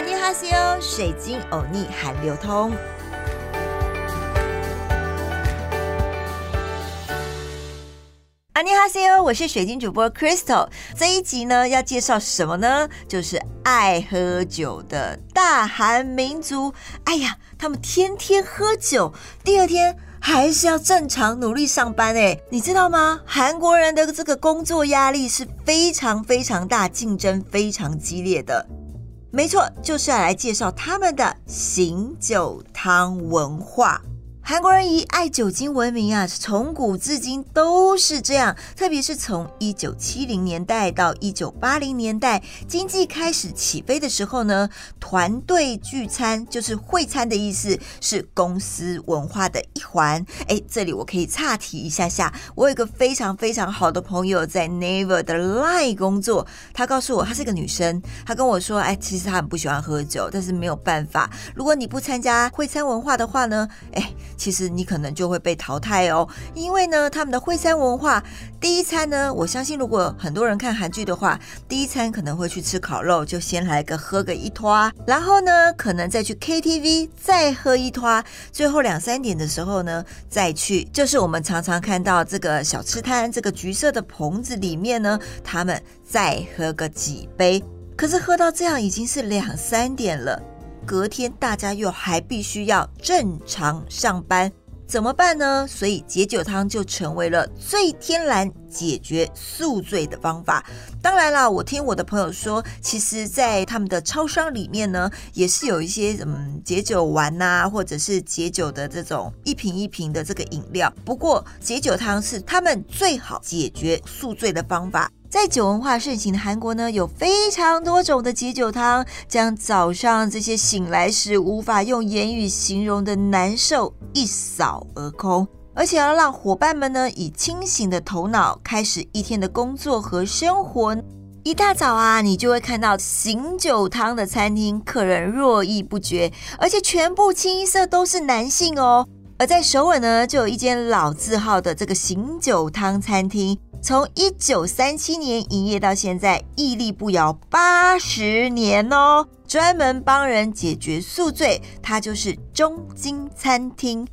阿尼哈西欧，水晶欧尼韩流通。阿尼哈西欧，我是水晶主播 Crystal。这一集呢，要介绍什么呢？就是爱喝酒的大韩民族。哎呀，他们天天喝酒，第二天还是要正常努力上班。哎，你知道吗？韩国人的这个工作压力是非常非常大，竞争非常激烈的。没错，就是要来介绍他们的醒酒汤文化。韩国人以爱酒精闻名啊，从古至今都是这样。特别是从一九七零年代到一九八零年代，经济开始起飞的时候呢，团队聚餐就是会餐的意思，是公司文化的一环。哎，这里我可以岔题一下下。我有一个非常非常好的朋友在 Naver 的 Line 工作，她告诉我她是个女生，她跟我说，哎，其实她很不喜欢喝酒，但是没有办法，如果你不参加会餐文化的话呢，哎。其实你可能就会被淘汰哦，因为呢，他们的会餐文化，第一餐呢，我相信如果很多人看韩剧的话，第一餐可能会去吃烤肉，就先来个喝个一拖，然后呢，可能再去 KTV 再喝一拖，最后两三点的时候呢，再去，就是我们常常看到这个小吃摊，这个橘色的棚子里面呢，他们再喝个几杯，可是喝到这样已经是两三点了。隔天大家又还必须要正常上班，怎么办呢？所以解酒汤就成为了最天然解决宿醉的方法。当然啦，我听我的朋友说，其实，在他们的超商里面呢，也是有一些嗯解酒丸呐，或者是解酒的这种一瓶一瓶的这个饮料。不过解酒汤是他们最好解决宿醉的方法。在酒文化盛行的韩国呢，有非常多种的解酒汤，将早上这些醒来时无法用言语形容的难受一扫而空，而且要让伙伴们呢以清醒的头脑开始一天的工作和生活。一大早啊，你就会看到醒酒汤的餐厅，客人络绎不绝，而且全部清一色都是男性哦。而在首尔呢，就有一间老字号的这个醒酒汤餐厅。从一九三七年营业到现在，屹立不摇八十年哦，专门帮人解决宿醉，它就是中金餐厅。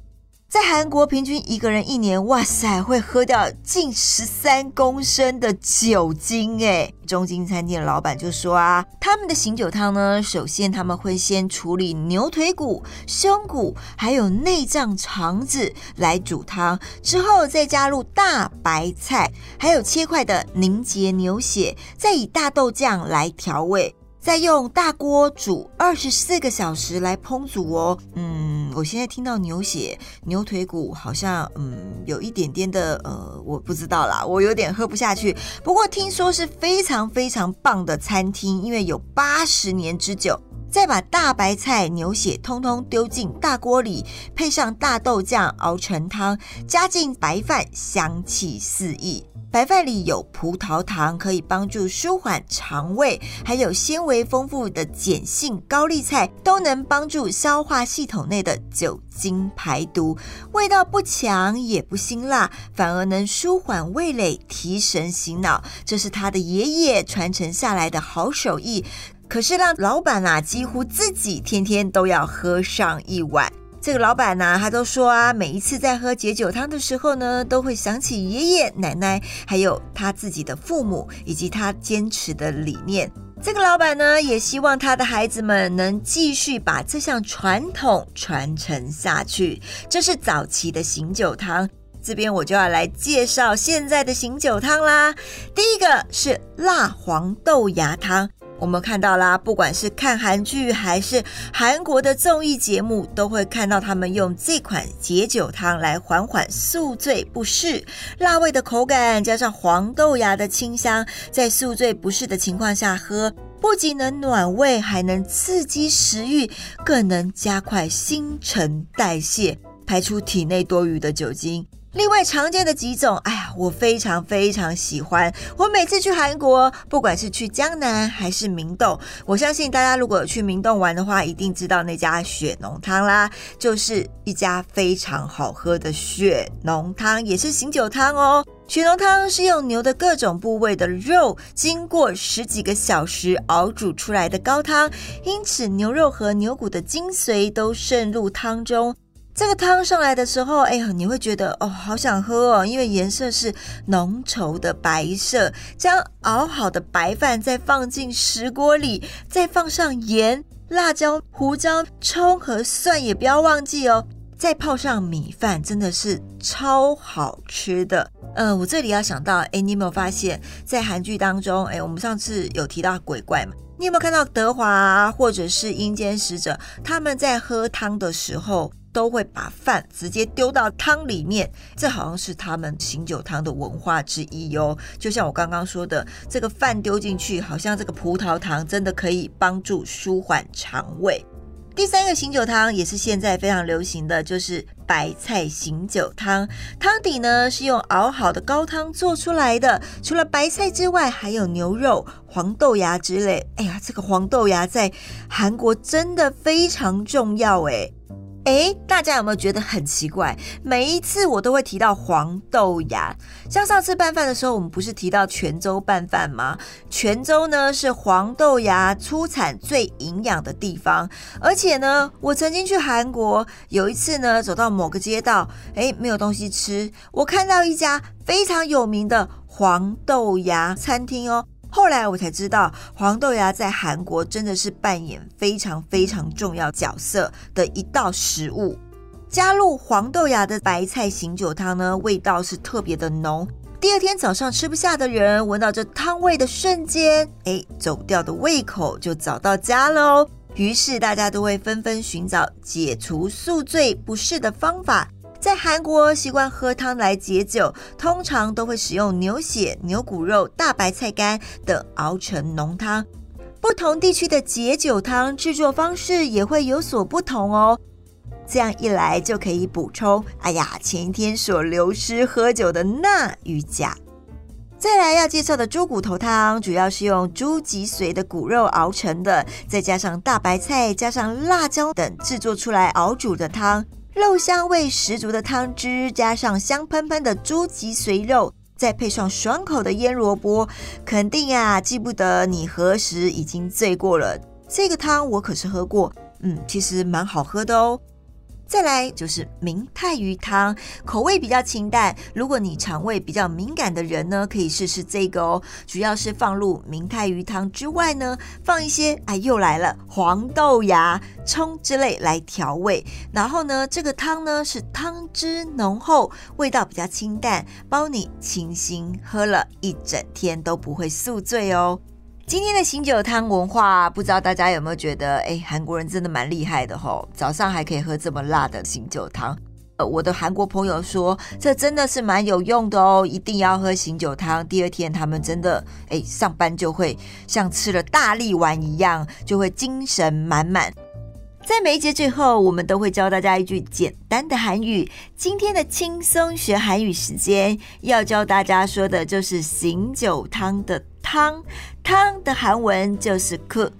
在韩国，平均一个人一年，哇塞，会喝掉近十三公升的酒精哎！中金餐厅的老板就说啊，他们的醒酒汤呢，首先他们会先处理牛腿骨、胸骨还有内脏肠子来煮汤，之后再加入大白菜，还有切块的凝结牛血，再以大豆酱来调味。再用大锅煮二十四个小时来烹煮哦。嗯，我现在听到牛血、牛腿骨，好像嗯有一点点的呃，我不知道啦，我有点喝不下去。不过听说是非常非常棒的餐厅，因为有八十年之久。再把大白菜、牛血通通丢进大锅里，配上大豆酱熬成汤，加进白饭，香气四溢。白饭里有葡萄糖，可以帮助舒缓肠胃；还有纤维丰富的碱性高丽菜，都能帮助消化系统内的酒精排毒。味道不强也不辛辣，反而能舒缓味蕾、提神醒脑。这是他的爷爷传承下来的好手艺，可是让老板啊，几乎自己天天都要喝上一碗。这个老板呢，他都说啊，每一次在喝解酒汤的时候呢，都会想起爷爷奶奶，还有他自己的父母，以及他坚持的理念。这个老板呢，也希望他的孩子们能继续把这项传统传承下去。这是早期的醒酒汤，这边我就要来介绍现在的醒酒汤啦。第一个是辣黄豆芽汤。我们看到啦，不管是看韩剧还是韩国的综艺节目，都会看到他们用这款解酒汤来缓缓宿醉不适。辣味的口感加上黄豆芽的清香，在宿醉不适的情况下喝，不仅能暖胃，还能刺激食欲，更能加快新陈代谢，排出体内多余的酒精。另外常见的几种，哎呀，我非常非常喜欢。我每次去韩国，不管是去江南还是明洞，我相信大家如果去明洞玩的话，一定知道那家血浓汤啦，就是一家非常好喝的血浓汤，也是醒酒汤哦。血浓汤是用牛的各种部位的肉，经过十几个小时熬煮出来的高汤，因此牛肉和牛骨的精髓都渗入汤中。这个汤上来的时候，哎呀，你会觉得哦，好想喝哦，因为颜色是浓稠的白色。将熬好的白饭再放进石锅里，再放上盐、辣椒、胡椒、葱和蒜，也不要忘记哦。再泡上米饭，真的是超好吃的。呃，我这里要想到，哎，你有没有发现，在韩剧当中，哎，我们上次有提到鬼怪嘛？你有没有看到德华或者是阴间使者，他们在喝汤的时候，都会把饭直接丢到汤里面？这好像是他们醒酒汤的文化之一哟。就像我刚刚说的，这个饭丢进去，好像这个葡萄糖真的可以帮助舒缓肠胃。第三个醒酒汤也是现在非常流行的，就是白菜醒酒汤。汤底呢是用熬好的高汤做出来的，除了白菜之外，还有牛肉、黄豆芽之类。哎呀，这个黄豆芽在韩国真的非常重要哎。哎，大家有没有觉得很奇怪？每一次我都会提到黄豆芽，像上次拌饭的时候，我们不是提到泉州拌饭吗？泉州呢是黄豆芽出产最营养的地方，而且呢，我曾经去韩国，有一次呢，走到某个街道，哎，没有东西吃，我看到一家非常有名的黄豆芽餐厅哦。后来我才知道，黄豆芽在韩国真的是扮演非常非常重要角色的一道食物。加入黄豆芽的白菜醒酒汤呢，味道是特别的浓。第二天早上吃不下的人，闻到这汤味的瞬间，哎，走掉的胃口就找到家喽。于是大家都会纷纷寻找解除宿醉不适的方法。在韩国习惯喝汤来解酒，通常都会使用牛血、牛骨肉、大白菜干等熬成浓汤。不同地区的解酒汤制作方式也会有所不同哦。这样一来就可以补充，哎呀，前一天所流失喝酒的钠与钾。再来要介绍的猪骨头汤，主要是用猪脊髓的骨肉熬成的，再加上大白菜、加上辣椒等制作出来熬煮的汤。肉香味十足的汤汁，加上香喷喷的猪脊髓肉，再配上爽口的腌萝卜，肯定呀记不得你何时已经醉过了。这个汤我可是喝过，嗯，其实蛮好喝的哦。再来就是明太鱼汤，口味比较清淡。如果你肠胃比较敏感的人呢，可以试试这个哦。主要是放入明太鱼汤之外呢，放一些哎又来了黄豆芽、葱之类来调味。然后呢，这个汤呢是汤汁浓厚，味道比较清淡，包你清新，喝了一整天都不会宿醉哦。今天的醒酒汤文化，不知道大家有没有觉得，哎，韩国人真的蛮厉害的吼，早上还可以喝这么辣的醒酒汤。呃，我的韩国朋友说，这真的是蛮有用的哦，一定要喝醒酒汤。第二天他们真的，哎，上班就会像吃了大力丸一样，就会精神满满。在每一节最后，我们都会教大家一句简单的韩语。今天的轻松学韩语时间，要教大家说的就是醒酒汤的汤，汤的韩文就是 cook，。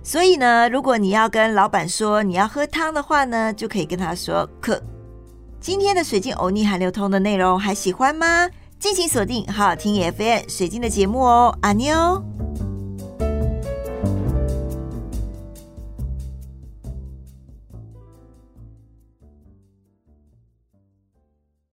所以呢，如果你要跟老板说你要喝汤的话呢，就可以跟他说 cook。今天的水晶欧尼韩流通的内容还喜欢吗？敬请锁定好好听 FM 水晶的节目哦，阿妞。